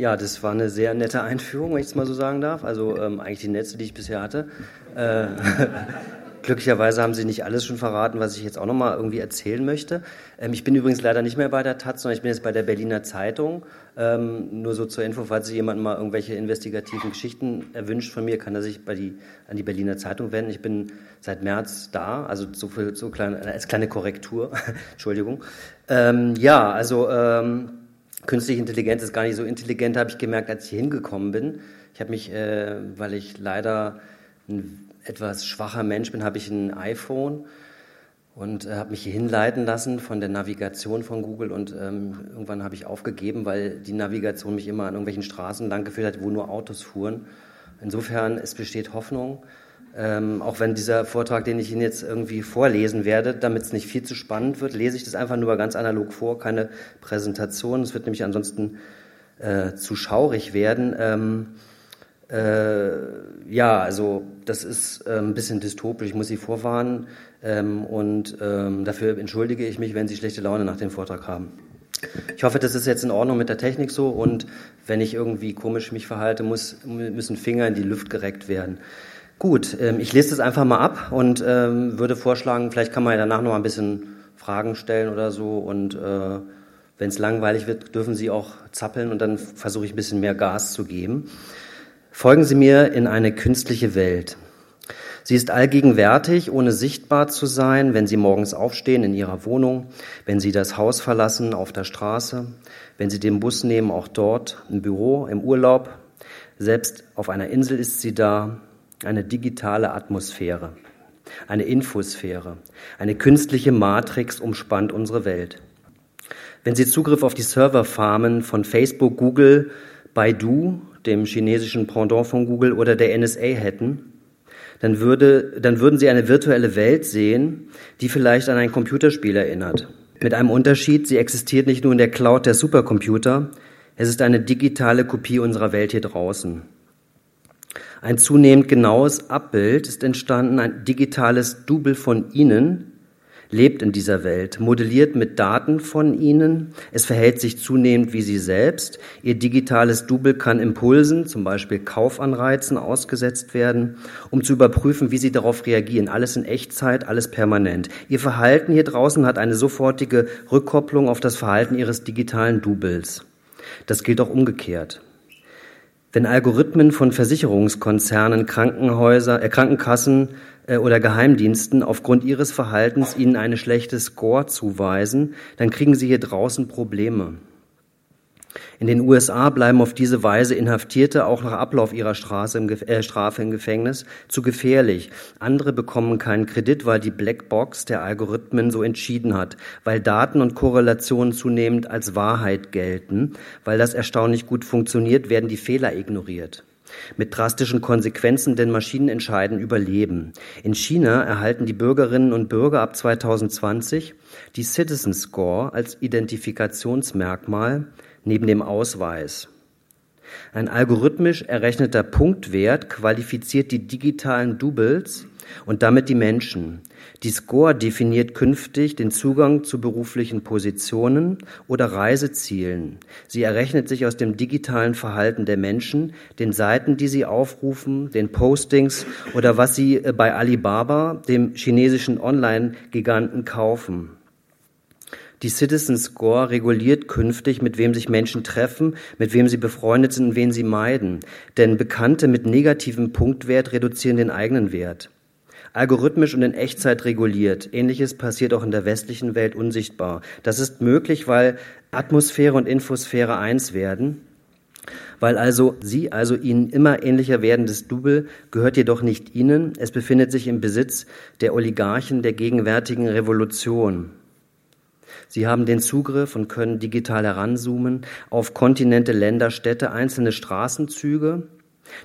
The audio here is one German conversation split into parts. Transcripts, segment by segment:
Ja, das war eine sehr nette Einführung, wenn ich es mal so sagen darf. Also ähm, eigentlich die letzte, die ich bisher hatte. Äh, glücklicherweise haben Sie nicht alles schon verraten, was ich jetzt auch nochmal irgendwie erzählen möchte. Ähm, ich bin übrigens leider nicht mehr bei der Taz, sondern ich bin jetzt bei der Berliner Zeitung. Ähm, nur so zur Info, falls sich jemand mal irgendwelche investigativen Geschichten erwünscht von mir, kann er sich bei die, an die Berliner Zeitung wenden. Ich bin seit März da, also so viel, so klein, als kleine Korrektur. Entschuldigung. Ähm, ja, also ähm, künstliche Intelligenz ist gar nicht so intelligent, habe ich gemerkt, als ich hingekommen bin. Ich habe mich, äh, weil ich leider ein etwas schwacher Mensch bin, habe ich ein iPhone und äh, habe mich hier hinleiten lassen von der Navigation von Google und ähm, irgendwann habe ich aufgegeben, weil die Navigation mich immer an irgendwelchen Straßen lang geführt hat, wo nur Autos fuhren. Insofern, es besteht Hoffnung. Ähm, auch wenn dieser Vortrag, den ich Ihnen jetzt irgendwie vorlesen werde, damit es nicht viel zu spannend wird, lese ich das einfach nur ganz analog vor, keine Präsentation. Es wird nämlich ansonsten äh, zu schaurig werden. Ähm, äh, ja, also das ist äh, ein bisschen dystopisch, ich muss Sie vorwarnen ähm, und ähm, dafür entschuldige ich mich, wenn Sie schlechte Laune nach dem Vortrag haben. Ich hoffe, das ist jetzt in Ordnung mit der Technik so und wenn ich irgendwie komisch mich verhalte, muss, müssen Finger in die Luft gereckt werden. Gut, ähm, ich lese das einfach mal ab und ähm, würde vorschlagen, vielleicht kann man ja danach noch ein bisschen Fragen stellen oder so und äh, wenn es langweilig wird, dürfen Sie auch zappeln und dann versuche ich ein bisschen mehr Gas zu geben. Folgen Sie mir in eine künstliche Welt. Sie ist allgegenwärtig, ohne sichtbar zu sein, wenn Sie morgens aufstehen in Ihrer Wohnung, wenn Sie das Haus verlassen auf der Straße, wenn Sie den Bus nehmen, auch dort, im Büro, im Urlaub. Selbst auf einer Insel ist sie da, eine digitale Atmosphäre, eine Infosphäre, eine künstliche Matrix umspannt unsere Welt. Wenn Sie Zugriff auf die Serverfarmen von Facebook, Google, Baidu, dem chinesischen Pendant von Google oder der NSA hätten, dann, würde, dann würden Sie eine virtuelle Welt sehen, die vielleicht an ein Computerspiel erinnert. Mit einem Unterschied, sie existiert nicht nur in der Cloud der Supercomputer, es ist eine digitale Kopie unserer Welt hier draußen. Ein zunehmend genaues Abbild ist entstanden, ein digitales Double von Ihnen lebt in dieser Welt, modelliert mit Daten von Ihnen. Es verhält sich zunehmend wie Sie selbst. Ihr digitales Double kann Impulsen, zum Beispiel Kaufanreizen, ausgesetzt werden, um zu überprüfen, wie Sie darauf reagieren. Alles in Echtzeit, alles permanent. Ihr Verhalten hier draußen hat eine sofortige Rückkopplung auf das Verhalten Ihres digitalen Doubles. Das gilt auch umgekehrt. Wenn Algorithmen von Versicherungskonzernen, Krankenhäuser, äh, Krankenkassen äh, oder Geheimdiensten aufgrund ihres Verhaltens ihnen eine schlechte Score zuweisen, dann kriegen sie hier draußen Probleme. In den USA bleiben auf diese Weise Inhaftierte auch nach Ablauf ihrer äh, Strafe im Gefängnis zu gefährlich. Andere bekommen keinen Kredit, weil die Blackbox der Algorithmen so entschieden hat, weil Daten und Korrelationen zunehmend als Wahrheit gelten, weil das erstaunlich gut funktioniert, werden die Fehler ignoriert. Mit drastischen Konsequenzen, denn Maschinen entscheiden über Leben. In China erhalten die Bürgerinnen und Bürger ab 2020 die Citizen Score als Identifikationsmerkmal neben dem Ausweis. Ein algorithmisch errechneter Punktwert qualifiziert die digitalen Doubles und damit die Menschen. Die Score definiert künftig den Zugang zu beruflichen Positionen oder Reisezielen. Sie errechnet sich aus dem digitalen Verhalten der Menschen, den Seiten, die sie aufrufen, den Postings oder was sie äh, bei Alibaba, dem chinesischen Online-Giganten, kaufen. Die Citizen Score reguliert künftig, mit wem sich Menschen treffen, mit wem sie befreundet sind und wen sie meiden. Denn Bekannte mit negativem Punktwert reduzieren den eigenen Wert. Algorithmisch und in Echtzeit reguliert. Ähnliches passiert auch in der westlichen Welt unsichtbar. Das ist möglich, weil Atmosphäre und Infosphäre eins werden. Weil also Sie, also Ihnen immer ähnlicher werdendes Double, gehört jedoch nicht Ihnen. Es befindet sich im Besitz der Oligarchen der gegenwärtigen Revolution. Sie haben den Zugriff und können digital heranzoomen auf Kontinente, Länder, Städte, einzelne Straßenzüge.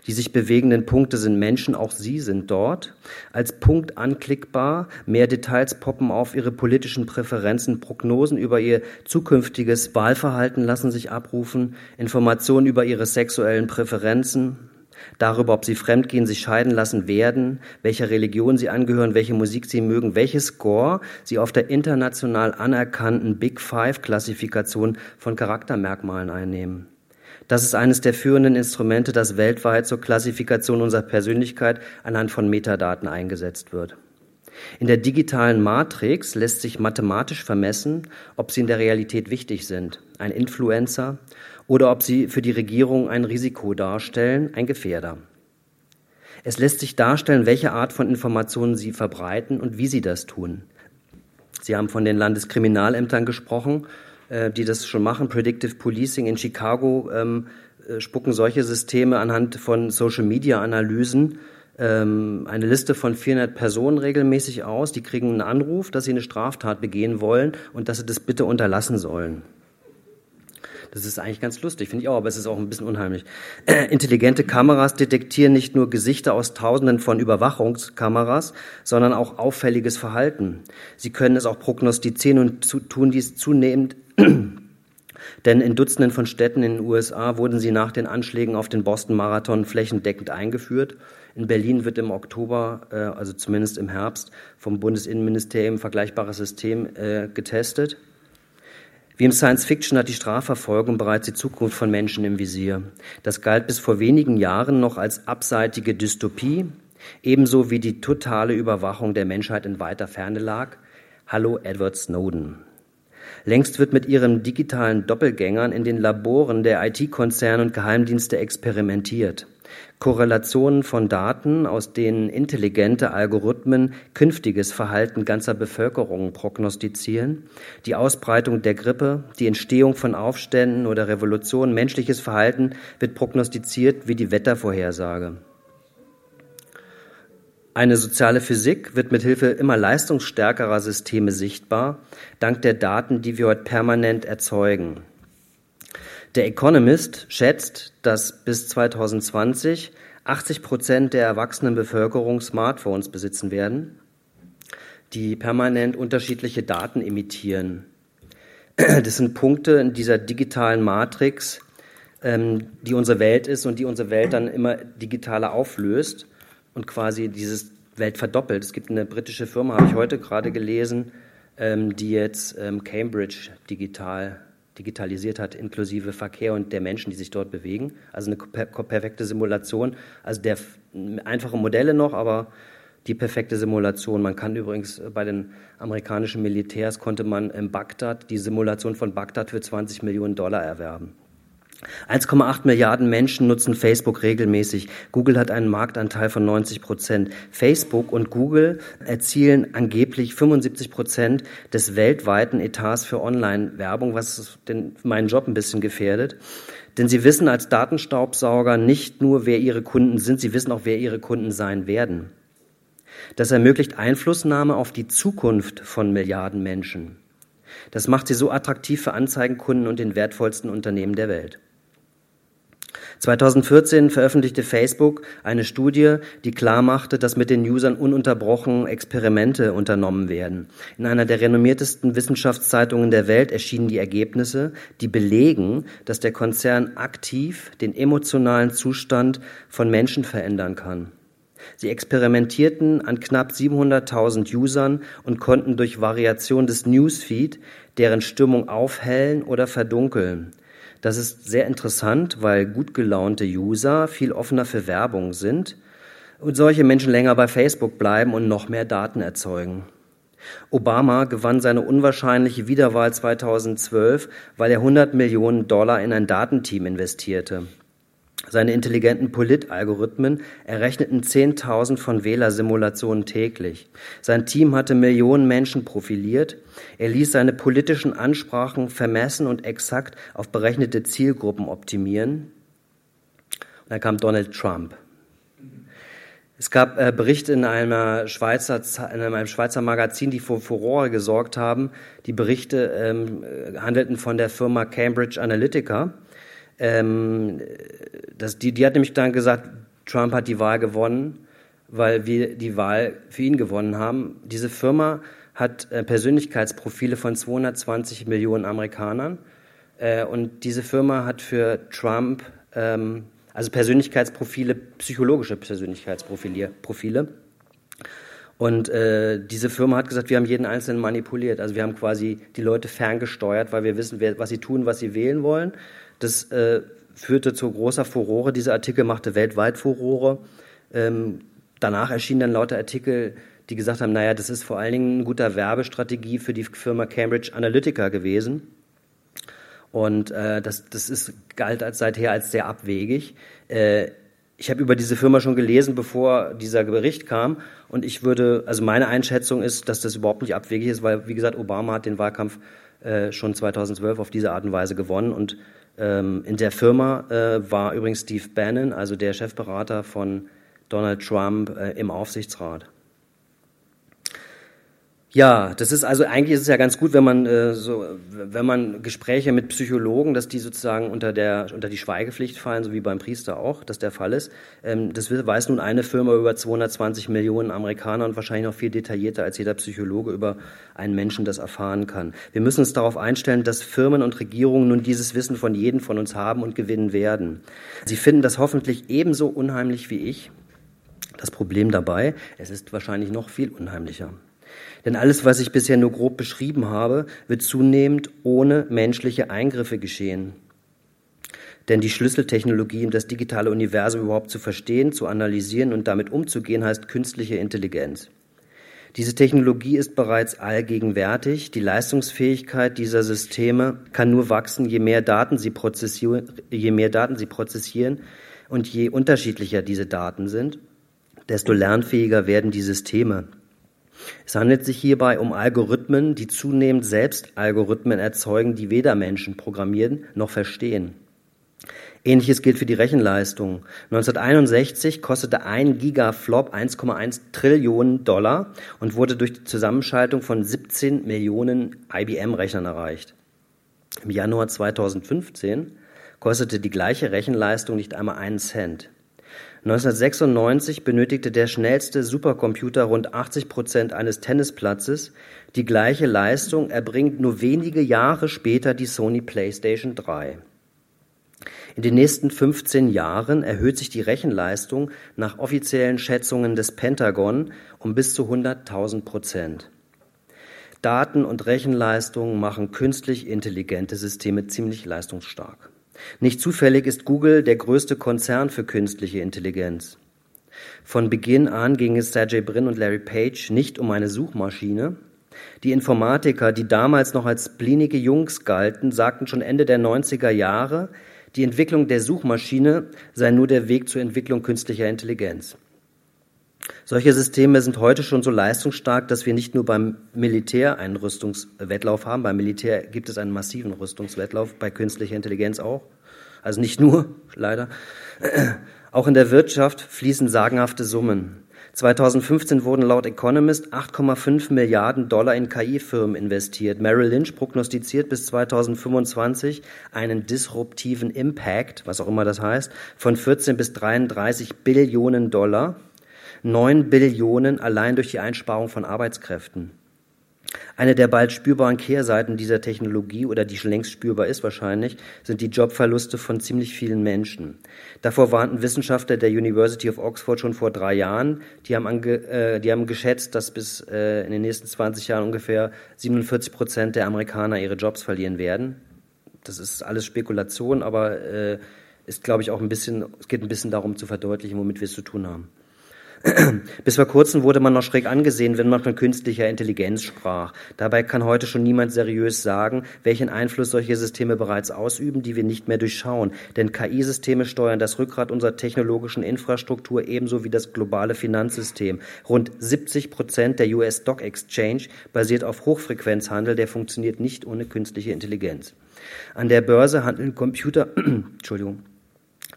Die sich bewegenden Punkte sind Menschen, auch Sie sind dort. Als Punkt anklickbar, mehr Details poppen auf Ihre politischen Präferenzen, Prognosen über Ihr zukünftiges Wahlverhalten lassen sich abrufen, Informationen über Ihre sexuellen Präferenzen, darüber, ob sie fremdgehen, sich scheiden lassen werden, welcher Religion sie angehören, welche Musik sie mögen, welches Score sie auf der international anerkannten Big Five Klassifikation von Charaktermerkmalen einnehmen. Das ist eines der führenden Instrumente, das weltweit zur Klassifikation unserer Persönlichkeit anhand von Metadaten eingesetzt wird. In der digitalen Matrix lässt sich mathematisch vermessen, ob sie in der Realität wichtig sind, ein Influencer, oder ob sie für die Regierung ein Risiko darstellen, ein Gefährder. Es lässt sich darstellen, welche Art von Informationen sie verbreiten und wie sie das tun. Sie haben von den Landeskriminalämtern gesprochen, äh, die das schon machen. Predictive Policing in Chicago ähm, äh, spucken solche Systeme anhand von Social-Media-Analysen ähm, eine Liste von 400 Personen regelmäßig aus. Die kriegen einen Anruf, dass sie eine Straftat begehen wollen und dass sie das bitte unterlassen sollen. Das ist eigentlich ganz lustig, finde ich auch, aber es ist auch ein bisschen unheimlich. Intelligente Kameras detektieren nicht nur Gesichter aus Tausenden von Überwachungskameras, sondern auch auffälliges Verhalten. Sie können es auch prognostizieren und zu, tun dies zunehmend denn in Dutzenden von Städten in den USA wurden sie nach den Anschlägen auf den Boston Marathon flächendeckend eingeführt. In Berlin wird im Oktober, äh, also zumindest im Herbst, vom Bundesinnenministerium ein vergleichbares System äh, getestet. Wie im Science Fiction hat die Strafverfolgung bereits die Zukunft von Menschen im Visier. Das galt bis vor wenigen Jahren noch als abseitige Dystopie, ebenso wie die totale Überwachung der Menschheit in weiter Ferne lag. Hallo Edward Snowden. Längst wird mit ihren digitalen Doppelgängern in den Laboren der IT-Konzerne und Geheimdienste experimentiert. Korrelationen von Daten, aus denen intelligente Algorithmen künftiges Verhalten ganzer Bevölkerungen prognostizieren, die Ausbreitung der Grippe, die Entstehung von Aufständen oder Revolutionen, menschliches Verhalten wird prognostiziert wie die Wettervorhersage. Eine soziale Physik wird mit Hilfe immer leistungsstärkerer Systeme sichtbar, dank der Daten, die wir heute permanent erzeugen. Der Economist schätzt, dass bis 2020 80 Prozent der erwachsenen Bevölkerung Smartphones besitzen werden, die permanent unterschiedliche Daten emittieren. Das sind Punkte in dieser digitalen Matrix, ähm, die unsere Welt ist und die unsere Welt dann immer digitaler auflöst und quasi dieses Welt verdoppelt. Es gibt eine britische Firma, habe ich heute gerade gelesen, ähm, die jetzt ähm, Cambridge digital digitalisiert hat, inklusive Verkehr und der Menschen, die sich dort bewegen. Also eine per perfekte Simulation. Also der einfache Modelle noch, aber die perfekte Simulation. Man kann übrigens bei den amerikanischen Militärs konnte man in Bagdad die Simulation von Bagdad für 20 Millionen Dollar erwerben. 1,8 Milliarden Menschen nutzen Facebook regelmäßig. Google hat einen Marktanteil von 90 Prozent. Facebook und Google erzielen angeblich 75 Prozent des weltweiten Etats für Online-Werbung, was den, meinen Job ein bisschen gefährdet. Denn sie wissen als Datenstaubsauger nicht nur, wer ihre Kunden sind, sie wissen auch, wer ihre Kunden sein werden. Das ermöglicht Einflussnahme auf die Zukunft von Milliarden Menschen. Das macht sie so attraktiv für Anzeigenkunden und den wertvollsten Unternehmen der Welt. 2014 veröffentlichte Facebook eine Studie, die klarmachte, dass mit den Usern ununterbrochen Experimente unternommen werden. In einer der renommiertesten Wissenschaftszeitungen der Welt erschienen die Ergebnisse, die belegen, dass der Konzern aktiv den emotionalen Zustand von Menschen verändern kann. Sie experimentierten an knapp 700.000 Usern und konnten durch Variation des Newsfeed deren Stimmung aufhellen oder verdunkeln. Das ist sehr interessant, weil gut gelaunte User viel offener für Werbung sind und solche Menschen länger bei Facebook bleiben und noch mehr Daten erzeugen. Obama gewann seine unwahrscheinliche Wiederwahl 2012, weil er 100 Millionen Dollar in ein Datenteam investierte. Seine intelligenten Politalgorithmen errechneten 10.000 von Wählersimulationen täglich. Sein Team hatte Millionen Menschen profiliert. Er ließ seine politischen Ansprachen vermessen und exakt auf berechnete Zielgruppen optimieren. Und dann kam Donald Trump. Es gab äh, Berichte in, einer Schweizer, in einem Schweizer Magazin, die für Furore gesorgt haben. Die Berichte ähm, handelten von der Firma Cambridge Analytica ähm, das, die, die hat nämlich dann gesagt, Trump hat die Wahl gewonnen, weil wir die Wahl für ihn gewonnen haben. Diese Firma hat äh, Persönlichkeitsprofile von 220 Millionen Amerikanern. Äh, und diese Firma hat für Trump, ähm, also Persönlichkeitsprofile, psychologische Persönlichkeitsprofile. Profile. Und äh, diese Firma hat gesagt, wir haben jeden Einzelnen manipuliert. Also wir haben quasi die Leute ferngesteuert, weil wir wissen, wer, was sie tun, was sie wählen wollen. Das äh, führte zu großer Furore. Dieser Artikel machte weltweit Furore. Ähm, danach erschienen dann lauter Artikel, die gesagt haben, naja, das ist vor allen Dingen eine gute Werbestrategie für die Firma Cambridge Analytica gewesen. Und äh, das, das ist, galt als, seither als sehr abwegig. Äh, ich habe über diese Firma schon gelesen, bevor dieser Bericht kam. Und ich würde, also meine Einschätzung ist, dass das überhaupt nicht abwegig ist, weil, wie gesagt, Obama hat den Wahlkampf äh, schon 2012 auf diese Art und Weise gewonnen. Und in der Firma äh, war übrigens Steve Bannon, also der Chefberater von Donald Trump, äh, im Aufsichtsrat. Ja, das ist also eigentlich ist es ja ganz gut, wenn man äh, so, wenn man Gespräche mit Psychologen, dass die sozusagen unter der unter die Schweigepflicht fallen, so wie beim Priester auch, dass der Fall ist. Ähm, das weiß nun eine Firma über 220 Millionen Amerikaner und wahrscheinlich noch viel detaillierter als jeder Psychologe über einen Menschen das erfahren kann. Wir müssen uns darauf einstellen, dass Firmen und Regierungen nun dieses Wissen von jedem von uns haben und gewinnen werden. Sie finden das hoffentlich ebenso unheimlich wie ich. Das Problem dabei, es ist wahrscheinlich noch viel unheimlicher. Denn alles, was ich bisher nur grob beschrieben habe, wird zunehmend ohne menschliche Eingriffe geschehen. Denn die Schlüsseltechnologie, um das digitale Universum überhaupt zu verstehen, zu analysieren und damit umzugehen, heißt künstliche Intelligenz. Diese Technologie ist bereits allgegenwärtig. Die Leistungsfähigkeit dieser Systeme kann nur wachsen, je mehr Daten sie prozessieren, je mehr Daten sie prozessieren und je unterschiedlicher diese Daten sind, desto lernfähiger werden die Systeme. Es handelt sich hierbei um Algorithmen, die zunehmend selbst Algorithmen erzeugen, die weder Menschen programmieren noch verstehen. Ähnliches gilt für die Rechenleistung. 1961 kostete ein Gigaflop 1,1 Trillionen Dollar und wurde durch die Zusammenschaltung von 17 Millionen IBM-Rechnern erreicht. Im Januar 2015 kostete die gleiche Rechenleistung nicht einmal einen Cent. 1996 benötigte der schnellste Supercomputer rund 80 Prozent eines Tennisplatzes. Die gleiche Leistung erbringt nur wenige Jahre später die Sony PlayStation 3. In den nächsten 15 Jahren erhöht sich die Rechenleistung nach offiziellen Schätzungen des Pentagon um bis zu 100.000 Prozent. Daten und Rechenleistung machen künstlich intelligente Systeme ziemlich leistungsstark. Nicht zufällig ist Google der größte Konzern für künstliche Intelligenz. Von Beginn an ging es Sergey Brin und Larry Page nicht um eine Suchmaschine. Die Informatiker, die damals noch als blinige Jungs galten, sagten schon Ende der 90er Jahre, die Entwicklung der Suchmaschine sei nur der Weg zur Entwicklung künstlicher Intelligenz. Solche Systeme sind heute schon so leistungsstark, dass wir nicht nur beim Militär einen Rüstungswettlauf haben. Beim Militär gibt es einen massiven Rüstungswettlauf, bei künstlicher Intelligenz auch. Also nicht nur, leider. Auch in der Wirtschaft fließen sagenhafte Summen. 2015 wurden laut Economist 8,5 Milliarden Dollar in KI-Firmen investiert. Merrill Lynch prognostiziert bis 2025 einen disruptiven Impact, was auch immer das heißt, von 14 bis 33 Billionen Dollar. 9 Billionen allein durch die Einsparung von Arbeitskräften. Eine der bald spürbaren Kehrseiten dieser Technologie oder die schon längst spürbar ist wahrscheinlich, sind die Jobverluste von ziemlich vielen Menschen. Davor warnten Wissenschaftler der University of Oxford schon vor drei Jahren. Die haben, äh, die haben geschätzt, dass bis äh, in den nächsten 20 Jahren ungefähr 47 Prozent der Amerikaner ihre Jobs verlieren werden. Das ist alles Spekulation, aber äh, ist, glaube ich, auch ein bisschen, es geht ein bisschen darum zu verdeutlichen, womit wir es zu tun haben. Bis vor kurzem wurde man noch schräg angesehen, wenn man von künstlicher Intelligenz sprach. Dabei kann heute schon niemand seriös sagen, welchen Einfluss solche Systeme bereits ausüben, die wir nicht mehr durchschauen. Denn KI-Systeme steuern das Rückgrat unserer technologischen Infrastruktur ebenso wie das globale Finanzsystem. Rund 70 Prozent der US Stock Exchange basiert auf Hochfrequenzhandel, der funktioniert nicht ohne künstliche Intelligenz. An der Börse handeln Computer, Entschuldigung,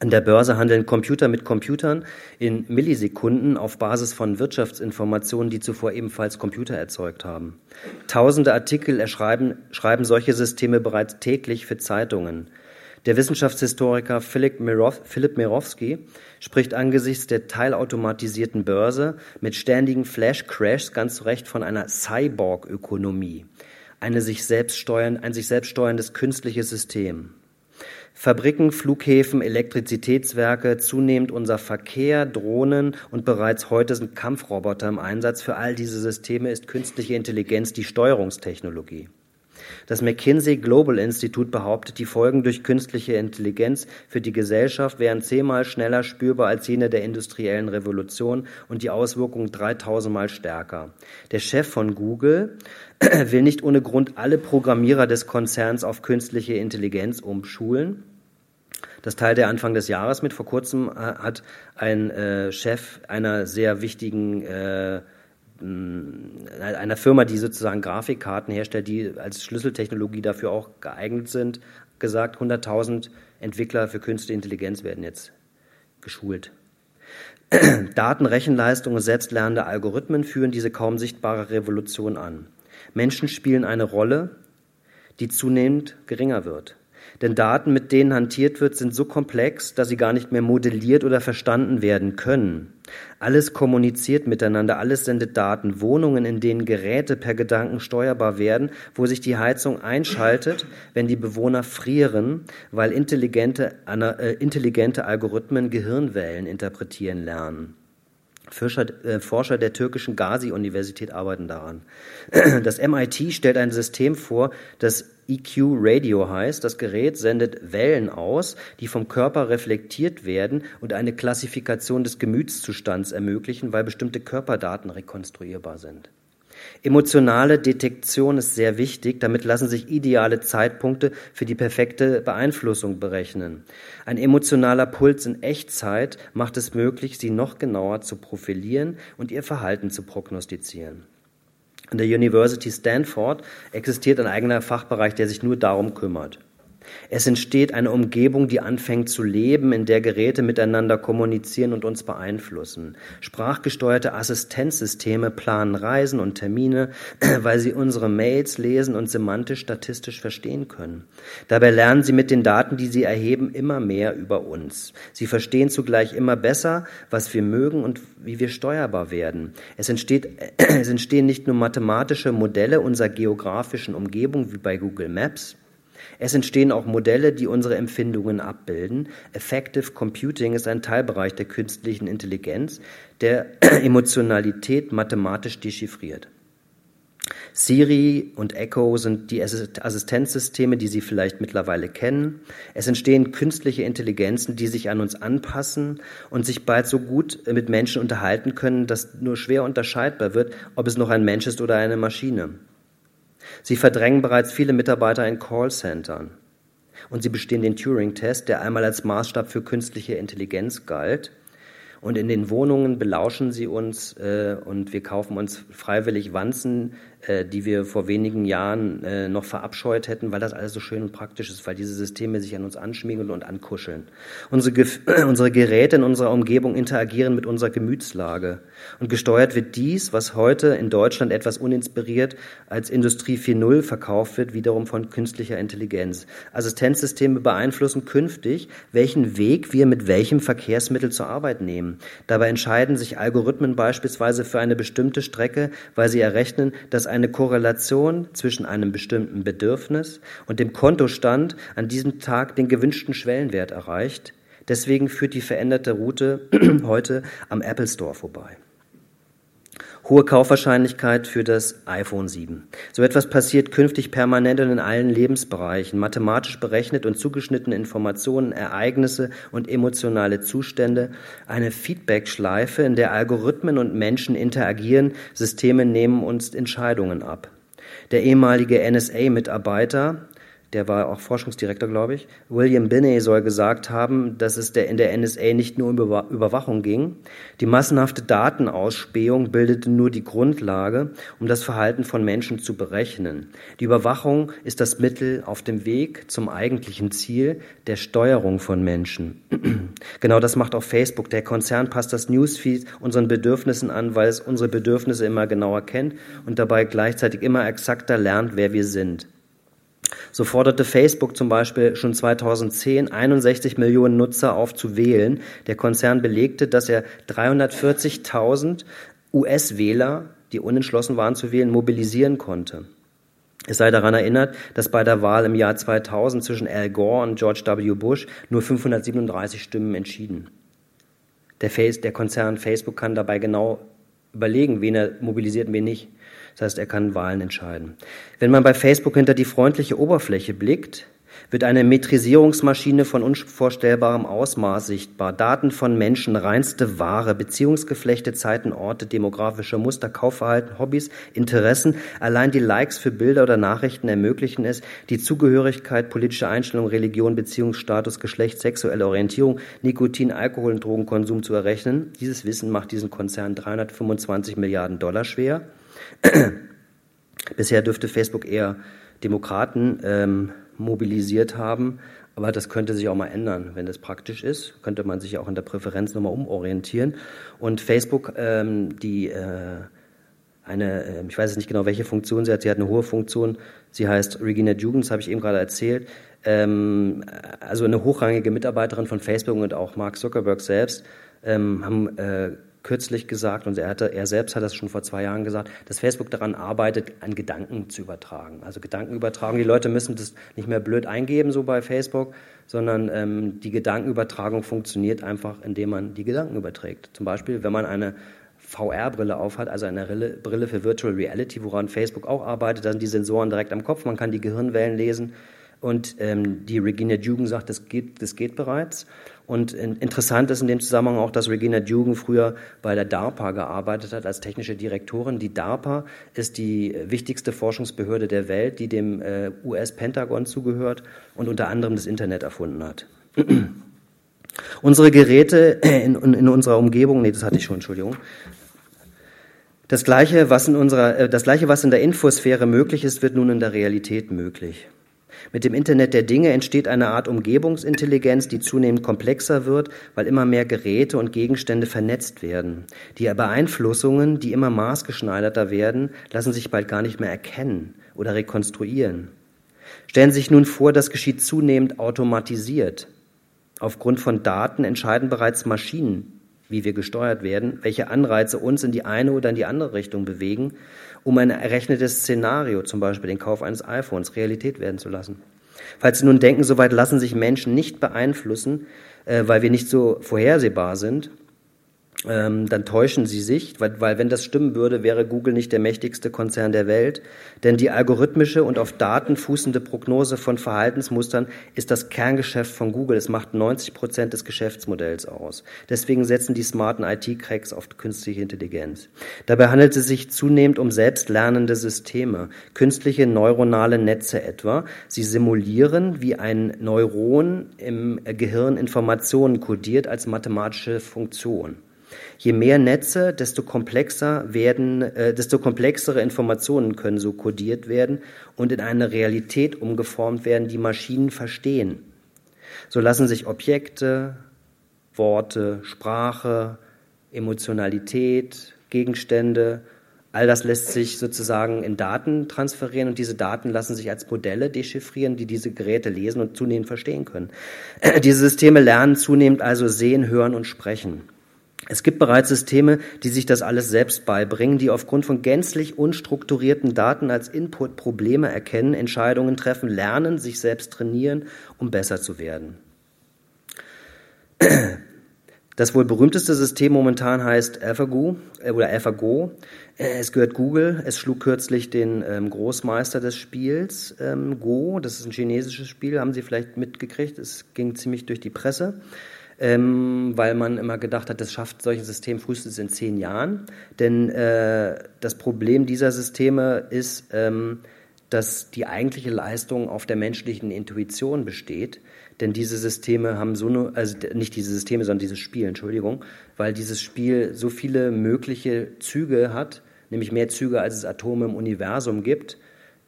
an der Börse handeln Computer mit Computern in Millisekunden auf Basis von Wirtschaftsinformationen, die zuvor ebenfalls Computer erzeugt haben. Tausende Artikel erschreiben, schreiben solche Systeme bereits täglich für Zeitungen. Der Wissenschaftshistoriker Philipp, Philipp Mirowski spricht angesichts der teilautomatisierten Börse mit ständigen Flash-Crashs ganz zu Recht von einer Cyborg-Ökonomie, eine ein sich selbst steuerndes künstliches System. Fabriken, Flughäfen, Elektrizitätswerke, zunehmend unser Verkehr, Drohnen und bereits heute sind Kampfroboter im Einsatz. Für all diese Systeme ist künstliche Intelligenz die Steuerungstechnologie. Das McKinsey Global Institute behauptet, die Folgen durch künstliche Intelligenz für die Gesellschaft wären zehnmal schneller spürbar als jene der industriellen Revolution und die Auswirkungen 3000 Mal stärker. Der Chef von Google will nicht ohne Grund alle Programmierer des Konzerns auf künstliche Intelligenz umschulen. Das teilte er Anfang des Jahres mit. Vor kurzem äh, hat ein äh, Chef einer sehr wichtigen äh, einer Firma, die sozusagen Grafikkarten herstellt, die als Schlüsseltechnologie dafür auch geeignet sind, gesagt, 100.000 Entwickler für künstliche Intelligenz werden jetzt geschult. Daten, Rechenleistung und selbstlernende Algorithmen führen diese kaum sichtbare Revolution an. Menschen spielen eine Rolle, die zunehmend geringer wird. Denn Daten, mit denen hantiert wird, sind so komplex, dass sie gar nicht mehr modelliert oder verstanden werden können. Alles kommuniziert miteinander, alles sendet Daten. Wohnungen, in denen Geräte per Gedanken steuerbar werden, wo sich die Heizung einschaltet, wenn die Bewohner frieren, weil intelligente, äh, intelligente Algorithmen Gehirnwellen interpretieren lernen. Forscher, äh, Forscher der türkischen Gazi-Universität arbeiten daran. Das MIT stellt ein System vor, das EQ Radio heißt. Das Gerät sendet Wellen aus, die vom Körper reflektiert werden und eine Klassifikation des Gemütszustands ermöglichen, weil bestimmte Körperdaten rekonstruierbar sind. Emotionale Detektion ist sehr wichtig, damit lassen sich ideale Zeitpunkte für die perfekte Beeinflussung berechnen. Ein emotionaler Puls in Echtzeit macht es möglich, sie noch genauer zu profilieren und ihr Verhalten zu prognostizieren. An der University Stanford existiert ein eigener Fachbereich, der sich nur darum kümmert. Es entsteht eine Umgebung, die anfängt zu leben, in der Geräte miteinander kommunizieren und uns beeinflussen. Sprachgesteuerte Assistenzsysteme planen Reisen und Termine, weil sie unsere Mails lesen und semantisch statistisch verstehen können. Dabei lernen sie mit den Daten, die sie erheben, immer mehr über uns. Sie verstehen zugleich immer besser, was wir mögen und wie wir steuerbar werden. Es, entsteht, es entstehen nicht nur mathematische Modelle unserer geografischen Umgebung wie bei Google Maps, es entstehen auch Modelle, die unsere Empfindungen abbilden. Effective Computing ist ein Teilbereich der künstlichen Intelligenz, der Emotionalität mathematisch dechiffriert. Siri und Echo sind die Assistenzsysteme, die Sie vielleicht mittlerweile kennen. Es entstehen künstliche Intelligenzen, die sich an uns anpassen und sich bald so gut mit Menschen unterhalten können, dass nur schwer unterscheidbar wird, ob es noch ein Mensch ist oder eine Maschine. Sie verdrängen bereits viele Mitarbeiter in Callcentern. Und sie bestehen den Turing-Test, der einmal als Maßstab für künstliche Intelligenz galt. Und in den Wohnungen belauschen sie uns äh, und wir kaufen uns freiwillig Wanzen, die wir vor wenigen Jahren äh, noch verabscheut hätten, weil das alles so schön und praktisch ist, weil diese Systeme sich an uns anschmiegeln und ankuscheln. Unsere, unsere Geräte in unserer Umgebung interagieren mit unserer Gemütslage. Und gesteuert wird dies, was heute in Deutschland etwas uninspiriert als Industrie 4.0 verkauft wird, wiederum von künstlicher Intelligenz. Assistenzsysteme beeinflussen künftig, welchen Weg wir mit welchem Verkehrsmittel zur Arbeit nehmen. Dabei entscheiden sich Algorithmen beispielsweise für eine bestimmte Strecke, weil sie errechnen, dass eine Korrelation zwischen einem bestimmten Bedürfnis und dem Kontostand an diesem Tag den gewünschten Schwellenwert erreicht. Deswegen führt die veränderte Route heute am Apple Store vorbei. Hohe Kaufwahrscheinlichkeit für das iPhone 7. So etwas passiert künftig permanent und in allen Lebensbereichen. Mathematisch berechnet und zugeschnittene Informationen, Ereignisse und emotionale Zustände. Eine Feedback-Schleife, in der Algorithmen und Menschen interagieren. Systeme nehmen uns Entscheidungen ab. Der ehemalige NSA-Mitarbeiter der war auch Forschungsdirektor, glaube ich, William Binney soll gesagt haben, dass es der in der NSA nicht nur um Überwachung ging. Die massenhafte Datenausspähung bildete nur die Grundlage, um das Verhalten von Menschen zu berechnen. Die Überwachung ist das Mittel auf dem Weg zum eigentlichen Ziel der Steuerung von Menschen. genau das macht auch Facebook. Der Konzern passt das Newsfeed unseren Bedürfnissen an, weil es unsere Bedürfnisse immer genauer kennt und dabei gleichzeitig immer exakter lernt, wer wir sind. So forderte Facebook zum Beispiel schon 2010 61 Millionen Nutzer auf zu wählen. Der Konzern belegte, dass er 340.000 US-Wähler, die unentschlossen waren zu wählen, mobilisieren konnte. Es sei daran erinnert, dass bei der Wahl im Jahr 2000 zwischen Al Gore und George W. Bush nur 537 Stimmen entschieden. Der, Face, der Konzern Facebook kann dabei genau überlegen, wen er mobilisiert und wen nicht. Das heißt, er kann Wahlen entscheiden. Wenn man bei Facebook hinter die freundliche Oberfläche blickt, wird eine Metrisierungsmaschine von unvorstellbarem Ausmaß sichtbar. Daten von Menschen, reinste Ware, Beziehungsgeflechte, Zeiten, Orte, demografische Muster, Kaufverhalten, Hobbys, Interessen. Allein die Likes für Bilder oder Nachrichten ermöglichen es, die Zugehörigkeit, politische Einstellung, Religion, Beziehungsstatus, Geschlecht, sexuelle Orientierung, Nikotin, Alkohol und Drogenkonsum zu errechnen. Dieses Wissen macht diesen Konzern 325 Milliarden Dollar schwer. Bisher dürfte Facebook eher Demokraten ähm, mobilisiert haben. Aber das könnte sich auch mal ändern, wenn das praktisch ist. Könnte man sich auch in der Präferenz nochmal umorientieren. Und Facebook, ähm, die äh, eine, äh, ich weiß jetzt nicht genau, welche Funktion sie hat. Sie hat eine hohe Funktion. Sie heißt Regina Dugan, das habe ich eben gerade erzählt. Ähm, also eine hochrangige Mitarbeiterin von Facebook und auch Mark Zuckerberg selbst ähm, haben äh, kürzlich gesagt, und er, hatte, er selbst hat das schon vor zwei Jahren gesagt, dass Facebook daran arbeitet, an Gedanken zu übertragen. Also Gedanken übertragen. Die Leute müssen das nicht mehr blöd eingeben, so bei Facebook, sondern ähm, die Gedankenübertragung funktioniert einfach, indem man die Gedanken überträgt. Zum Beispiel, wenn man eine VR-Brille aufhat, also eine Brille für Virtual Reality, woran Facebook auch arbeitet, da sind die Sensoren direkt am Kopf, man kann die Gehirnwellen lesen. Und ähm, die Regina Dugan sagt, das geht, das geht bereits. Und interessant ist in dem Zusammenhang auch, dass Regina Dugan früher bei der DARPA gearbeitet hat als technische Direktorin. Die DARPA ist die wichtigste Forschungsbehörde der Welt, die dem äh, US-Pentagon zugehört und unter anderem das Internet erfunden hat. Unsere Geräte in, in, unserer Umgebung, nee, das hatte ich schon, Entschuldigung. Das gleiche, was in unserer, äh, das gleiche, was in der Infosphäre möglich ist, wird nun in der Realität möglich. Mit dem Internet der Dinge entsteht eine Art Umgebungsintelligenz, die zunehmend komplexer wird, weil immer mehr Geräte und Gegenstände vernetzt werden. Die Beeinflussungen, die immer maßgeschneiderter werden, lassen sich bald gar nicht mehr erkennen oder rekonstruieren. Stellen Sie sich nun vor, das geschieht zunehmend automatisiert. Aufgrund von Daten entscheiden bereits Maschinen, wie wir gesteuert werden, welche Anreize uns in die eine oder in die andere Richtung bewegen um ein errechnetes Szenario, zum Beispiel den Kauf eines iPhones, Realität werden zu lassen. Falls Sie nun denken, soweit lassen sich Menschen nicht beeinflussen, äh, weil wir nicht so vorhersehbar sind, ähm, dann täuschen sie sich, weil, weil wenn das stimmen würde, wäre Google nicht der mächtigste Konzern der Welt. Denn die algorithmische und auf Daten fußende Prognose von Verhaltensmustern ist das Kerngeschäft von Google. Es macht 90 Prozent des Geschäftsmodells aus. Deswegen setzen die smarten IT-Cracks auf künstliche Intelligenz. Dabei handelt es sich zunehmend um selbstlernende Systeme, künstliche neuronale Netze etwa. Sie simulieren, wie ein Neuron im Gehirn Informationen kodiert als mathematische Funktion. Je mehr Netze, desto komplexer werden, äh, desto komplexere Informationen können so kodiert werden und in eine Realität umgeformt werden, die Maschinen verstehen. So lassen sich Objekte, Worte, Sprache, Emotionalität, Gegenstände, all das lässt sich sozusagen in Daten transferieren und diese Daten lassen sich als Modelle dechiffrieren, die diese Geräte lesen und zunehmend verstehen können. Diese Systeme lernen zunehmend also sehen, hören und sprechen. Es gibt bereits Systeme, die sich das alles selbst beibringen, die aufgrund von gänzlich unstrukturierten Daten als Input Probleme erkennen, Entscheidungen treffen, lernen, sich selbst trainieren, um besser zu werden. Das wohl berühmteste System momentan heißt AlphaGo äh, oder AlphaGo. Äh, es gehört Google. Es schlug kürzlich den ähm, Großmeister des Spiels ähm, Go. Das ist ein chinesisches Spiel, haben Sie vielleicht mitgekriegt. Es ging ziemlich durch die Presse ähm, weil man immer gedacht hat, das schafft solche Systeme frühestens in zehn Jahren. Denn äh, das Problem dieser Systeme ist, ähm, dass die eigentliche Leistung auf der menschlichen Intuition besteht. Denn diese Systeme haben so nur, also nicht diese Systeme, sondern dieses Spiel, Entschuldigung, weil dieses Spiel so viele mögliche Züge hat, nämlich mehr Züge, als es Atome im Universum gibt,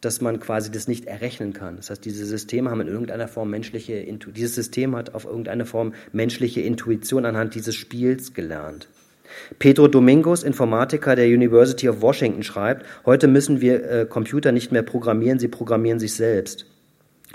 dass man quasi das nicht errechnen kann. Das heißt, diese Systeme haben in irgendeiner Form menschliche, Intu dieses System hat auf irgendeine Form menschliche Intuition anhand dieses Spiels gelernt. Pedro Domingos, Informatiker der University of Washington, schreibt, heute müssen wir äh, Computer nicht mehr programmieren, sie programmieren sich selbst.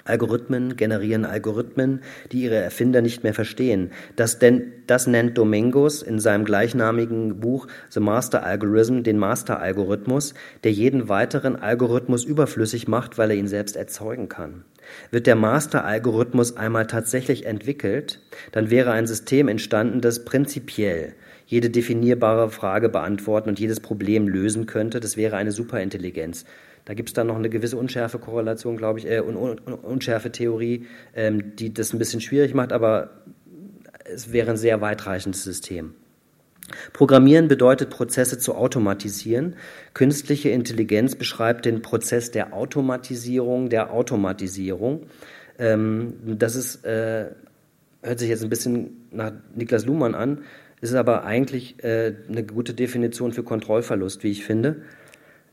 Algorithmen generieren Algorithmen, die ihre Erfinder nicht mehr verstehen. Das, denn, das nennt Domingos in seinem gleichnamigen Buch The Master Algorithm den Master-Algorithmus, der jeden weiteren Algorithmus überflüssig macht, weil er ihn selbst erzeugen kann. Wird der Master-Algorithmus einmal tatsächlich entwickelt, dann wäre ein System entstanden, das prinzipiell jede definierbare Frage beantworten und jedes Problem lösen könnte. Das wäre eine Superintelligenz. Da gibt es dann noch eine gewisse unschärfe Korrelation, glaube ich, äh, und un, un, unschärfe Theorie, ähm, die das ein bisschen schwierig macht, aber es wäre ein sehr weitreichendes System. Programmieren bedeutet, Prozesse zu automatisieren. Künstliche Intelligenz beschreibt den Prozess der Automatisierung, der Automatisierung. Ähm, das ist, äh, hört sich jetzt ein bisschen nach Niklas Luhmann an, ist aber eigentlich äh, eine gute Definition für Kontrollverlust, wie ich finde.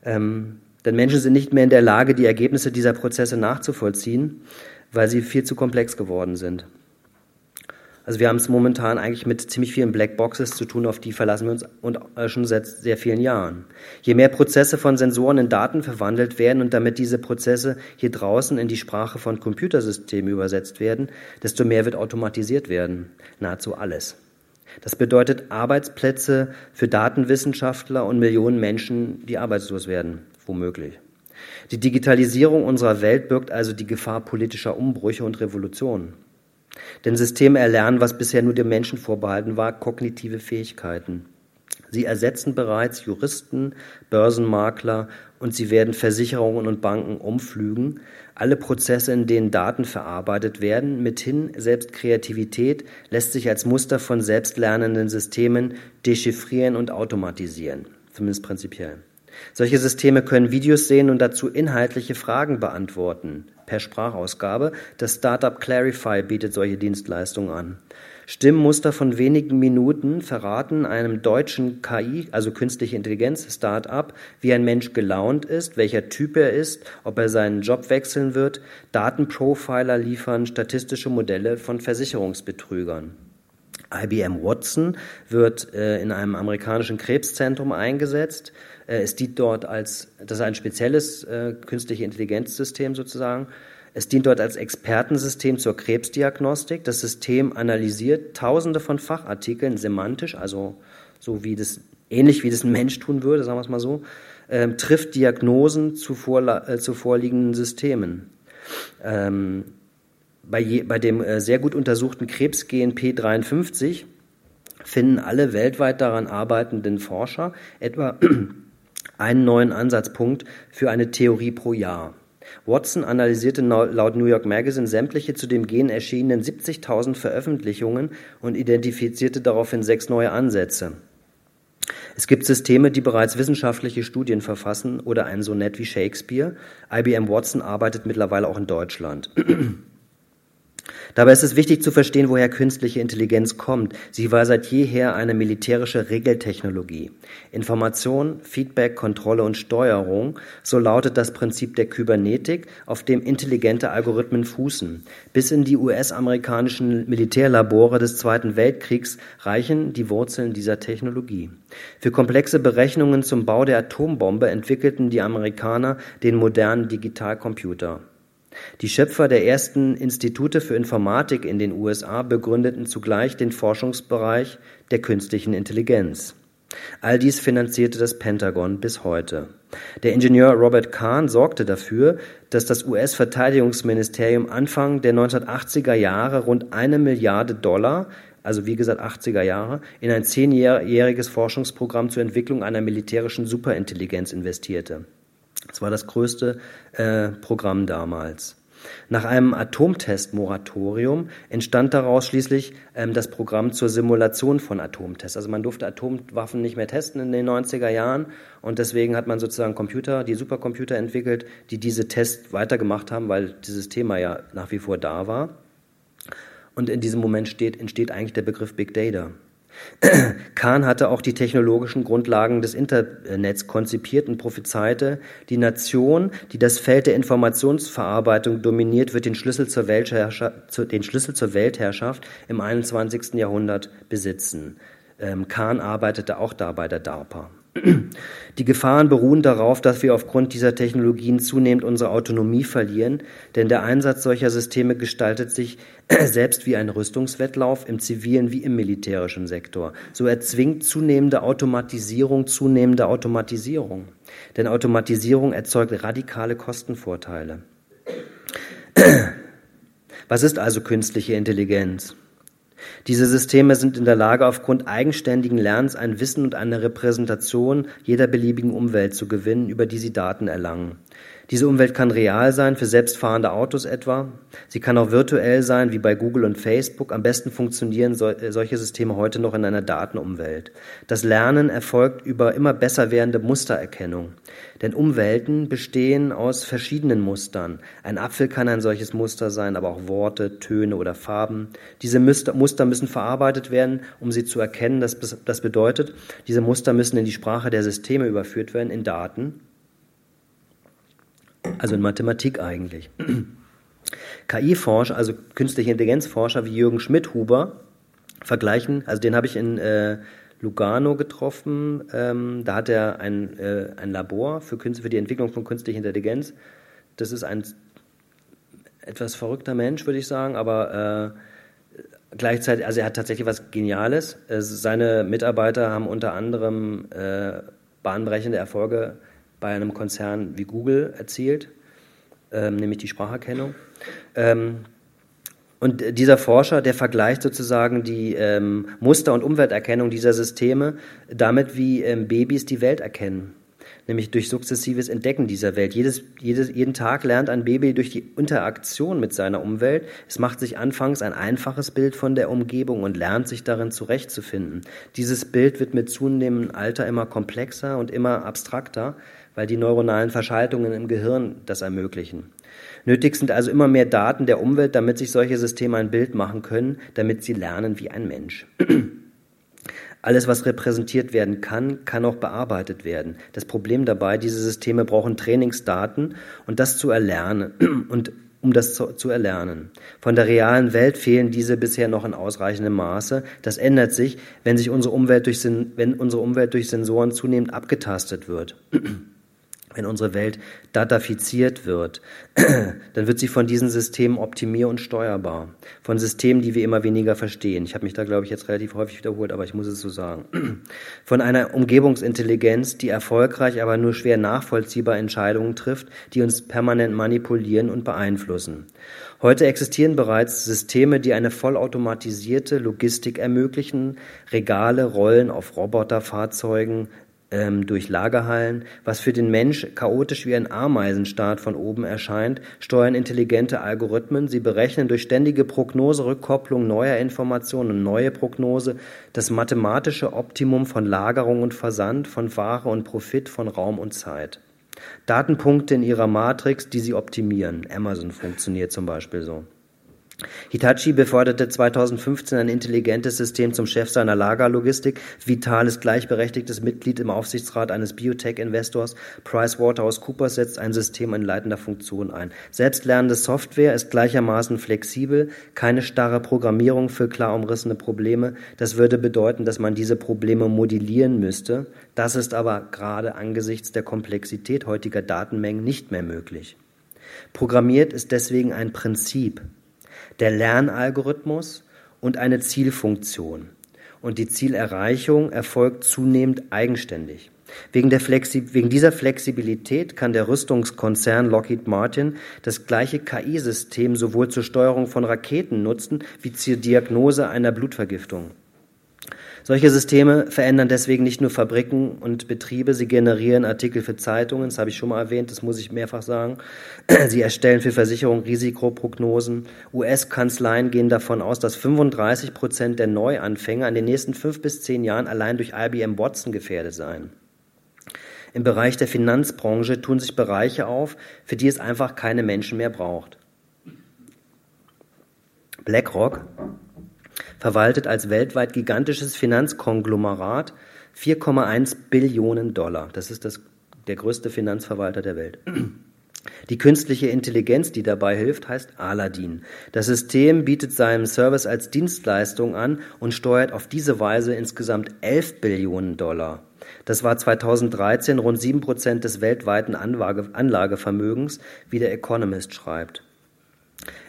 Ähm, denn Menschen sind nicht mehr in der Lage, die Ergebnisse dieser Prozesse nachzuvollziehen, weil sie viel zu komplex geworden sind. Also wir haben es momentan eigentlich mit ziemlich vielen Blackboxes zu tun, auf die verlassen wir uns und äh, schon seit sehr vielen Jahren. Je mehr Prozesse von Sensoren in Daten verwandelt werden und damit diese Prozesse hier draußen in die Sprache von Computersystemen übersetzt werden, desto mehr wird automatisiert werden. Nahezu alles. Das bedeutet Arbeitsplätze für Datenwissenschaftler und Millionen Menschen, die arbeitslos werden womöglich. Die Digitalisierung unserer Welt birgt also die Gefahr politischer Umbrüche und Revolutionen. Denn Systeme erlernen, was bisher nur dem Menschen vorbehalten war, kognitive Fähigkeiten. Sie ersetzen bereits Juristen, Börsenmakler und sie werden Versicherungen und Banken umflügen. Alle Prozesse, in denen Daten verarbeitet werden, mithin selbst Kreativität, lässt sich als Muster von selbstlernenden Systemen dechiffrieren und automatisieren, zumindest prinzipiell. Solche Systeme können Videos sehen und dazu inhaltliche Fragen beantworten per Sprachausgabe. Das Startup Clarify bietet solche Dienstleistungen an. Stimmmuster von wenigen Minuten verraten einem deutschen KI, also künstliche Intelligenz Startup, wie ein Mensch gelaunt ist, welcher Typ er ist, ob er seinen Job wechseln wird. Datenprofiler liefern statistische Modelle von Versicherungsbetrügern. IBM Watson wird äh, in einem amerikanischen Krebszentrum eingesetzt. Äh, es dient dort als, das ist ein spezielles äh, künstliche Intelligenzsystem sozusagen. Es dient dort als Expertensystem zur Krebsdiagnostik. Das System analysiert tausende von Fachartikeln semantisch, also so wie das, ähnlich wie das ein Mensch tun würde, sagen wir es mal so, ähm, trifft Diagnosen zu, vorla- äh, zu vorliegenden Systemen. Ähm, bei, je, bei dem äh, sehr gut untersuchten Krebsgen P53 finden alle weltweit daran arbeitenden Forscher etwa einen neuen Ansatzpunkt für eine Theorie pro Jahr. Watson analysierte laut New York Magazine sämtliche zu dem Gen erschienenen 70.000 Veröffentlichungen und identifizierte daraufhin sechs neue Ansätze. Es gibt Systeme, die bereits wissenschaftliche Studien verfassen oder ein Sonett wie Shakespeare. IBM Watson arbeitet mittlerweile auch in Deutschland. Dabei ist es wichtig zu verstehen, woher künstliche Intelligenz kommt. Sie war seit jeher eine militärische Regeltechnologie. Information, Feedback, Kontrolle und Steuerung, so lautet das Prinzip der Kybernetik, auf dem intelligente Algorithmen fußen. Bis in die US-amerikanischen Militärlabore des Zweiten Weltkriegs reichen die Wurzeln dieser Technologie. Für komplexe Berechnungen zum Bau der Atombombe entwickelten die Amerikaner den modernen Digitalcomputer. Die Schöpfer der ersten Institute für Informatik in den USA begründeten zugleich den Forschungsbereich der künstlichen Intelligenz. All dies finanzierte das Pentagon bis heute. Der Ingenieur Robert Kahn sorgte dafür, dass das US-Verteidigungsministerium Anfang der 1980er Jahre rund eine Milliarde Dollar, also wie gesagt 80er Jahre, in ein zehnjähriges Forschungsprogramm zur Entwicklung einer militärischen Superintelligenz investierte. Das war das größte äh, Programm damals. Nach einem Atomtestmoratorium entstand daraus schließlich ähm, das Programm zur Simulation von Atomtests. Also man durfte Atomwaffen nicht mehr testen in den 90er Jahren und deswegen hat man sozusagen Computer, die Supercomputer entwickelt, die diese Tests weitergemacht haben, weil dieses Thema ja nach wie vor da war. Und in diesem Moment steht, entsteht eigentlich der Begriff Big Data. Kahn hatte auch die technologischen Grundlagen des Internets konzipiert und prophezeite, die Nation, die das Feld der Informationsverarbeitung dominiert, wird den Schlüssel zur, den Schlüssel zur Weltherrschaft im 21. Jahrhundert besitzen. Ähm, Kahn arbeitete auch da bei der DARPA. Die Gefahren beruhen darauf, dass wir aufgrund dieser Technologien zunehmend unsere Autonomie verlieren, denn der Einsatz solcher Systeme gestaltet sich selbst wie ein Rüstungswettlauf im zivilen wie im militärischen Sektor. So erzwingt zunehmende Automatisierung zunehmende Automatisierung, denn Automatisierung erzeugt radikale Kostenvorteile. Was ist also künstliche Intelligenz? Diese Systeme sind in der Lage, aufgrund eigenständigen Lernens ein Wissen und eine Repräsentation jeder beliebigen Umwelt zu gewinnen, über die sie Daten erlangen. Diese Umwelt kann real sein, für selbstfahrende Autos etwa. Sie kann auch virtuell sein, wie bei Google und Facebook. Am besten funktionieren äh, solche Systeme heute noch in einer Datenumwelt. Das Lernen erfolgt über immer besser werdende Mustererkennung. Denn Umwelten bestehen aus verschiedenen Mustern. Ein Apfel kann ein solches Muster sein, aber auch Worte, Töne oder Farben. Diese Muster müssen verarbeitet werden, um sie zu erkennen. Das bedeutet, diese Muster müssen in die Sprache der Systeme überführt werden, in Daten also in Mathematik eigentlich. KI-Forscher, also künstliche Intelligenzforscher wie Jürgen Schmidhuber vergleichen, also den habe ich in äh, Lugano getroffen, ähm, da hat er ein, äh, ein Labor für, für die Entwicklung von künstlicher Intelligenz. Das ist ein etwas verrückter Mensch, würde ich sagen, aber äh, gleichzeitig, also er hat tatsächlich was Geniales. Seine Mitarbeiter haben unter anderem äh, bahnbrechende Erfolge bei einem Konzern wie Google erzielt, ähm, nämlich die Spracherkennung. Ähm, und dieser Forscher, der vergleicht sozusagen die ähm, Muster- und Umwelterkennung dieser Systeme damit, wie ähm, Babys die Welt erkennen nämlich durch sukzessives Entdecken dieser Welt. Jedes, jedes, jeden Tag lernt ein Baby durch die Interaktion mit seiner Umwelt. Es macht sich anfangs ein einfaches Bild von der Umgebung und lernt sich darin zurechtzufinden. Dieses Bild wird mit zunehmendem Alter immer komplexer und immer abstrakter weil die neuronalen Verschaltungen im Gehirn das ermöglichen. Nötig sind also immer mehr Daten der Umwelt, damit sich solche Systeme ein Bild machen können, damit sie lernen wie ein Mensch. Alles, was repräsentiert werden kann, kann auch bearbeitet werden. Das Problem dabei, diese Systeme brauchen Trainingsdaten und das zu erlernen und um das zu, zu, erlernen. Von der realen Welt fehlen diese bisher noch in ausreichendem Maße. Das ändert sich, wenn sich unsere Umwelt durch, wenn unsere Umwelt durch Sensoren zunehmend abgetastet wird. wenn unsere Welt datafiziert wird, dann wird sie von diesen Systemen optimier- und steuerbar. Von Systemen, die wir immer weniger verstehen. Ich habe mich da, glaube ich, jetzt relativ häufig wiederholt, aber ich muss es so sagen. Von einer Umgebungsintelligenz, die erfolgreich, aber nur schwer nachvollziehbar Entscheidungen trifft, die uns permanent manipulieren und beeinflussen. Heute existieren bereits Systeme, die eine vollautomatisierte Logistik ermöglichen, Regale rollen auf Roboterfahrzeugen, ähm, durch Lagerhallen. Was für den Mensch chaotisch wie ein Ameisenstaat von oben erscheint, steuern intelligente Algorithmen. Sie berechnen durch ständige Prognose, Rückkopplung neuer Informationen und neue Prognose das mathematische Optimum von Lagerung und Versand, von Ware und Profit, von Raum und Zeit. Datenpunkte in ihrer Matrix, die sie optimieren. Amazon funktioniert zum Beispiel so. Hitachi beförderte 2015 ein intelligentes System zum Chef seiner Lagerlogistik. Vitales gleichberechtigtes Mitglied im Aufsichtsrat eines Biotech-Investors. PricewaterhouseCoopers setzt ein System in leitender Funktion ein. Selbstlernende Software ist gleichermaßen flexibel, keine starre Programmierung für klar umrissene Probleme. Das würde bedeuten, dass man diese Probleme modellieren müsste. Das ist aber gerade angesichts der Komplexität heutiger Datenmengen nicht mehr möglich. Programmiert ist deswegen ein Prinzip, der Lernalgorithmus und eine Zielfunktion. Und die Zielerreichung erfolgt zunehmend eigenständig. Wegen, wegen, dieser Flexibilität kann der Rüstungskonzern Lockheed Martin das gleiche KI-System sowohl zur Steuerung von Raketen nutzen wie zur Diagnose einer Blutvergiftung. Solche Systeme verändern deswegen nicht nur Fabriken und Betriebe, sie generieren Artikel für Zeitungen, das habe ich schon mal erwähnt, das muss ich mehrfach sagen. Sie erstellen für Versicherungen Risikoprognosen. US-Kanzleien gehen davon aus, dass 35 Prozent der Neuanfänger in den nächsten fünf bis zehn Jahren allein durch IBM Watson gefährdet seien. Im Bereich der Finanzbranche tun sich Bereiche auf, für die es einfach keine Menschen mehr braucht. BlackRock verwaltet als weltweit gigantisches Finanzkonglomerat 4,1 Billionen Dollar. Das ist das, der größte Finanzverwalter der Welt. Die künstliche Intelligenz, die dabei hilft, heißt Aladdin. Das System bietet seinen Service als Dienstleistung an und steuert auf diese Weise insgesamt 11 Billionen Dollar. Das war 2013 rund 7 Prozent des weltweiten Anlage, Anlagevermögens, wie der Economist schreibt.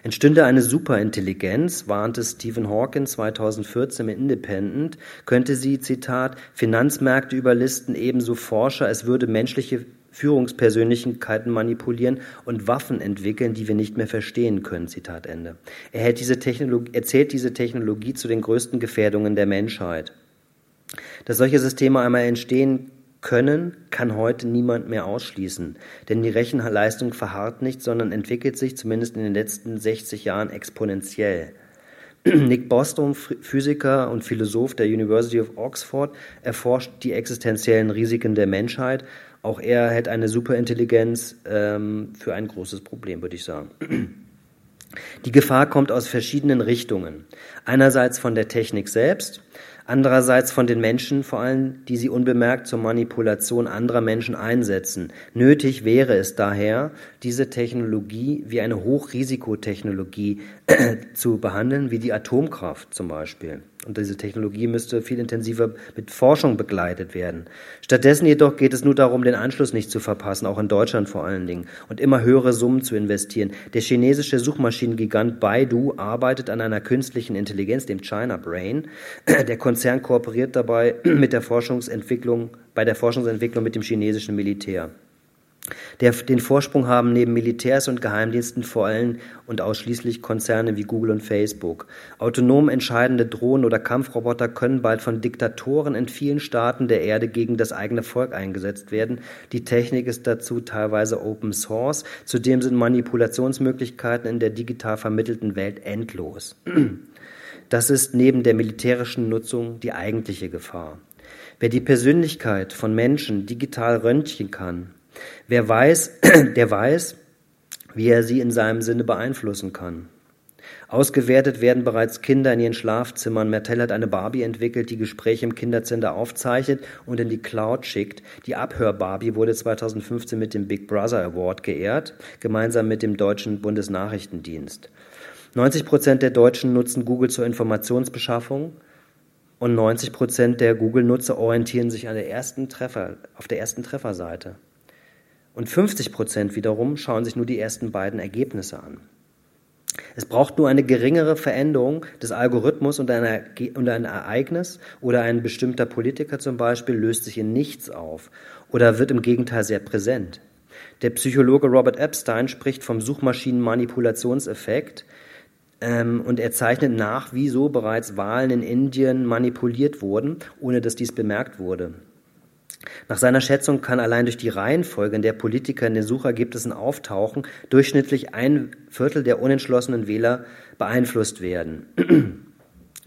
Entstünde eine Superintelligenz, warnte Stephen Hawking 2014 im Independent, könnte sie, Zitat, Finanzmärkte überlisten, ebenso Forscher, es würde menschliche Führungspersönlichkeiten manipulieren und Waffen entwickeln, die wir nicht mehr verstehen können. Zitat Ende. Er hält diese Technologie, erzählt diese Technologie zu den größten Gefährdungen der Menschheit. Dass solche Systeme einmal entstehen können, kann heute niemand mehr ausschließen. Denn die Rechenleistung verharrt nicht, sondern entwickelt sich zumindest in den letzten 60 Jahren exponentiell. Nick Bostrom, Physiker und Philosoph der University of Oxford, erforscht die existenziellen Risiken der Menschheit auch er hält eine Superintelligenz ähm, für ein großes Problem, würde ich sagen. Die Gefahr kommt aus verschiedenen Richtungen. Einerseits von der Technik selbst, andererseits von den Menschen, vor allem, die sie unbemerkt zur Manipulation anderer Menschen einsetzen. Nötig wäre es daher, diese Technologie wie eine Hochrisikotechnologie zu behandeln, wie die Atomkraft zum Beispiel. Und diese Technologie müsste viel intensiver mit Forschung begleitet werden. Stattdessen jedoch geht es nur darum, den Anschluss nicht zu verpassen, auch in Deutschland vor allen Dingen, und immer höhere Summen zu investieren. Der chinesische Suchmaschinengigant Baidu arbeitet an einer künstlichen Intelligenz, dem China Brain. Der Konzern kooperiert dabei mit der Forschungsentwicklung, bei der Forschungsentwicklung mit dem chinesischen Militär. Der, den Vorsprung haben neben Militärs und Geheimdiensten vor allem und ausschließlich Konzerne wie Google und Facebook. Autonom entscheidende Drohnen oder Kampfroboter können bald von Diktatoren in vielen Staaten der Erde gegen das eigene Volk eingesetzt werden. Die Technik ist dazu teilweise Open Source. Zudem sind Manipulationsmöglichkeiten in der digital vermittelten Welt endlos. Das ist neben der militärischen Nutzung die eigentliche Gefahr. Wer die Persönlichkeit von Menschen digital röntgen kann, Wer weiß, der weiß, wie er sie in seinem Sinne beeinflussen kann. Ausgewertet werden bereits Kinder in ihren Schlafzimmern. Mertel hat eine Barbie entwickelt, die Gespräche im Kinderzentrum aufzeichnet und in die Cloud schickt. Die Abhör-Barbie wurde 2015 mit dem Big Brother Award geehrt, gemeinsam mit dem deutschen Bundesnachrichtendienst. 90 Prozent der Deutschen nutzen Google zur Informationsbeschaffung und 90 Prozent der Google-Nutzer orientieren sich an der ersten Treffer, auf der ersten Trefferseite. Und 50 Prozent wiederum schauen sich nur die ersten beiden Ergebnisse an. Es braucht nur eine geringere Veränderung des Algorithmus und, eine, und ein Ereignis oder ein bestimmter Politiker zum Beispiel löst sich in nichts auf oder wird im Gegenteil sehr präsent. Der Psychologe Robert Epstein spricht vom Suchmaschinenmanipulationseffekt ähm, und er zeichnet nach, wieso bereits Wahlen in Indien manipuliert wurden, ohne dass dies bemerkt wurde. Nach seiner Schätzung kann allein durch die Reihenfolge, in der Politiker in den Suchergebnissen auftauchen, durchschnittlich ein Viertel der unentschlossenen Wähler beeinflusst werden.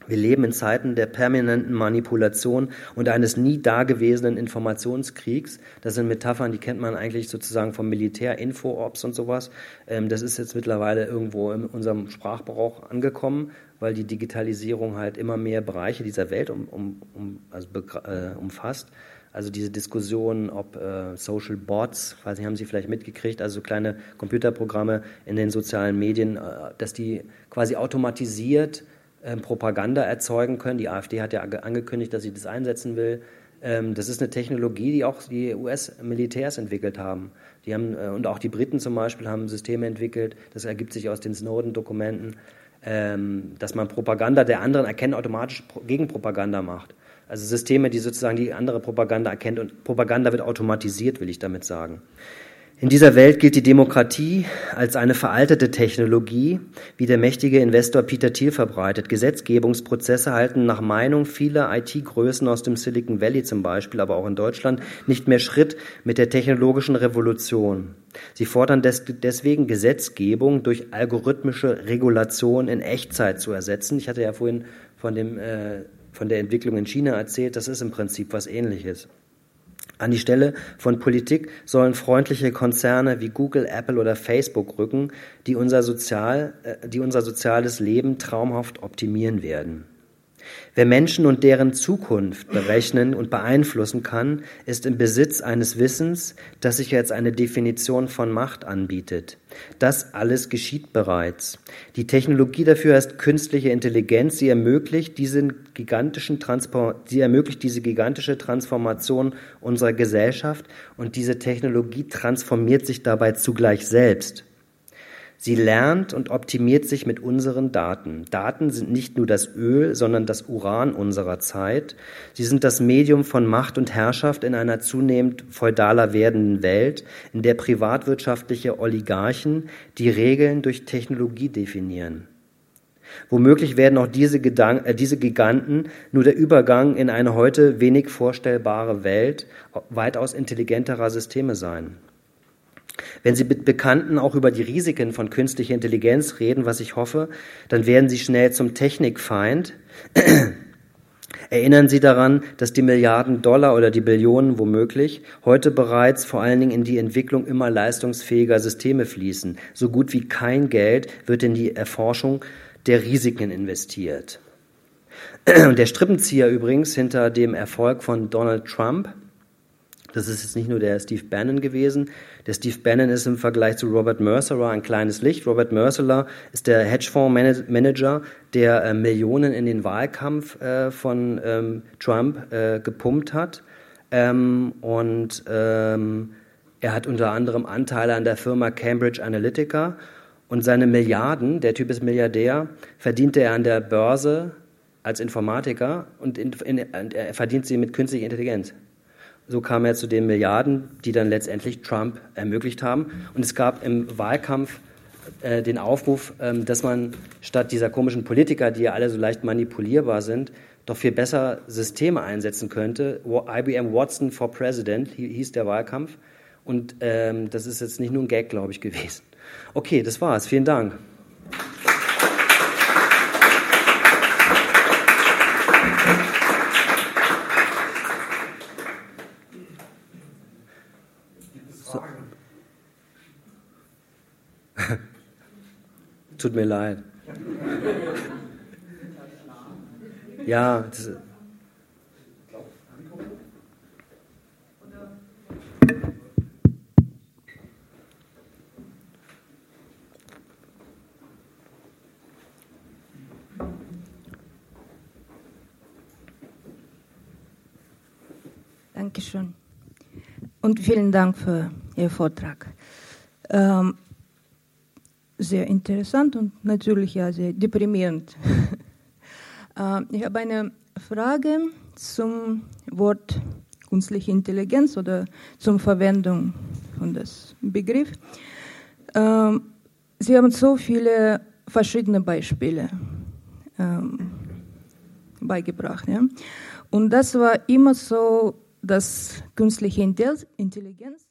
Wir leben in Zeiten der permanenten Manipulation und eines nie dagewesenen Informationskriegs. Das sind Metaphern, die kennt man eigentlich sozusagen vom Militär, Info-Ops und sowas. Ähm, das ist jetzt mittlerweile irgendwo in unserem Sprachgebrauch angekommen, weil die Digitalisierung halt immer mehr Bereiche dieser Welt um, um, um, also, äh, umfasst. Also diese Diskussion, ob äh, Social Bots, weiß nicht, haben Sie vielleicht mitgekriegt, also kleine Computerprogramme in den sozialen Medien, äh, dass die quasi automatisiert äh, Propaganda erzeugen können. Die AfD hat ja angekündigt, dass sie das einsetzen will. Ähm, das ist eine Technologie, die auch die US-Militärs entwickelt haben. Die haben äh, und auch die Briten zum Beispiel haben Systeme entwickelt. Das ergibt sich aus den Snowden-Dokumenten, ähm, dass man Propaganda der anderen erkennen automatisch Gegenpropaganda macht. Also Systeme, die sozusagen die andere Propaganda erkennt und Propaganda wird automatisiert, will ich damit sagen. In dieser Welt gilt die Demokratie als eine veraltete Technologie, wie der mächtige Investor Peter Thiel verbreitet. Gesetzgebungsprozesse halten nach Meinung vieler IT-Größen aus dem Silicon Valley zum Beispiel, aber auch in Deutschland, nicht mehr Schritt mit der technologischen Revolution. Sie fordern des deswegen Gesetzgebung durch algorithmische Regulation in Echtzeit zu ersetzen. Ich hatte ja vorhin von dem äh, von der Entwicklung in China erzählt, das ist im Prinzip was ähnliches. An die Stelle von Politik sollen freundliche Konzerne wie Google, Apple oder Facebook rücken, die unser, Sozial, äh, die unser soziales Leben traumhaft optimieren werden. Wer Menschen und deren Zukunft berechnen und beeinflussen kann, ist im Besitz eines Wissens, das sich als eine Definition von Macht anbietet. Das alles geschieht bereits. Die Technologie dafür heißt künstliche Intelligenz. Sie ermöglicht, diesen gigantischen sie ermöglicht diese gigantische Transformation unserer Gesellschaft und diese Technologie transformiert sich dabei zugleich selbst. Sie lernt und optimiert sich mit unseren Daten. Daten sind nicht nur das Öl, sondern das Uran unserer Zeit. Sie sind das Medium von Macht und Herrschaft in einer zunehmend feudaler werdenden Welt, in der privatwirtschaftliche Oligarchen die Regeln durch Technologie definieren. Womöglich werden auch diese, Gedank äh, diese Giganten nur der Übergang in eine heute wenig vorstellbare Welt weitaus intelligenterer Systeme sein. Wenn Sie mit Bekannten auch über die Risiken von künstlicher Intelligenz reden, was ich hoffe, dann werden Sie schnell zum Technikfeind. Erinnern Sie daran, dass die Milliarden Dollar oder die Billionen womöglich heute bereits vor allen Dingen in die Entwicklung immer leistungsfähiger Systeme fließen. So gut wie kein Geld wird in die Erforschung der Risiken investiert. Und der Strippenzieher übrigens hinter dem Erfolg von Donald Trump, das ist jetzt nicht nur der Steve Bannon gewesen, der Steve Bannon ist im Vergleich zu Robert Mercer ein kleines Licht. Robert Mercer ist der Hedgefondsmanager, der äh, Millionen in den Wahlkampf äh, von ähm, Trump äh, gepumpt hat. Ähm, und ähm, er hat unter anderem Anteile an der Firma Cambridge Analytica. Und seine Milliarden, der Typ ist Milliardär, verdiente er an der Börse als Informatiker und in, in, er verdient sie mit künstlicher Intelligenz. So kam er zu den Milliarden, die dann letztendlich Trump ermöglicht haben. Und es gab im Wahlkampf äh, den Aufruf, ähm, dass man statt dieser komischen Politiker, die ja alle so leicht manipulierbar sind, doch viel besser Systeme einsetzen könnte. IBM Watson for President hieß der Wahlkampf. Und ähm, das ist jetzt nicht nur ein Gag, glaube ich, gewesen. Okay, das war's. Vielen Dank. Tut mir leid. Ja, das. Dankeschön. Und vielen Dank für Ihr Vortrag. Ähm, sehr interessant und natürlich ja sehr deprimierend. Äh, ich habe eine Frage zum Wort künstliche Intelligenz oder zur Verwendung von das Begriff. Ähm, Sie haben so viele verschiedene Beispiele ähm, beigebracht. Und das war immer so, dass künstliche Intelligenz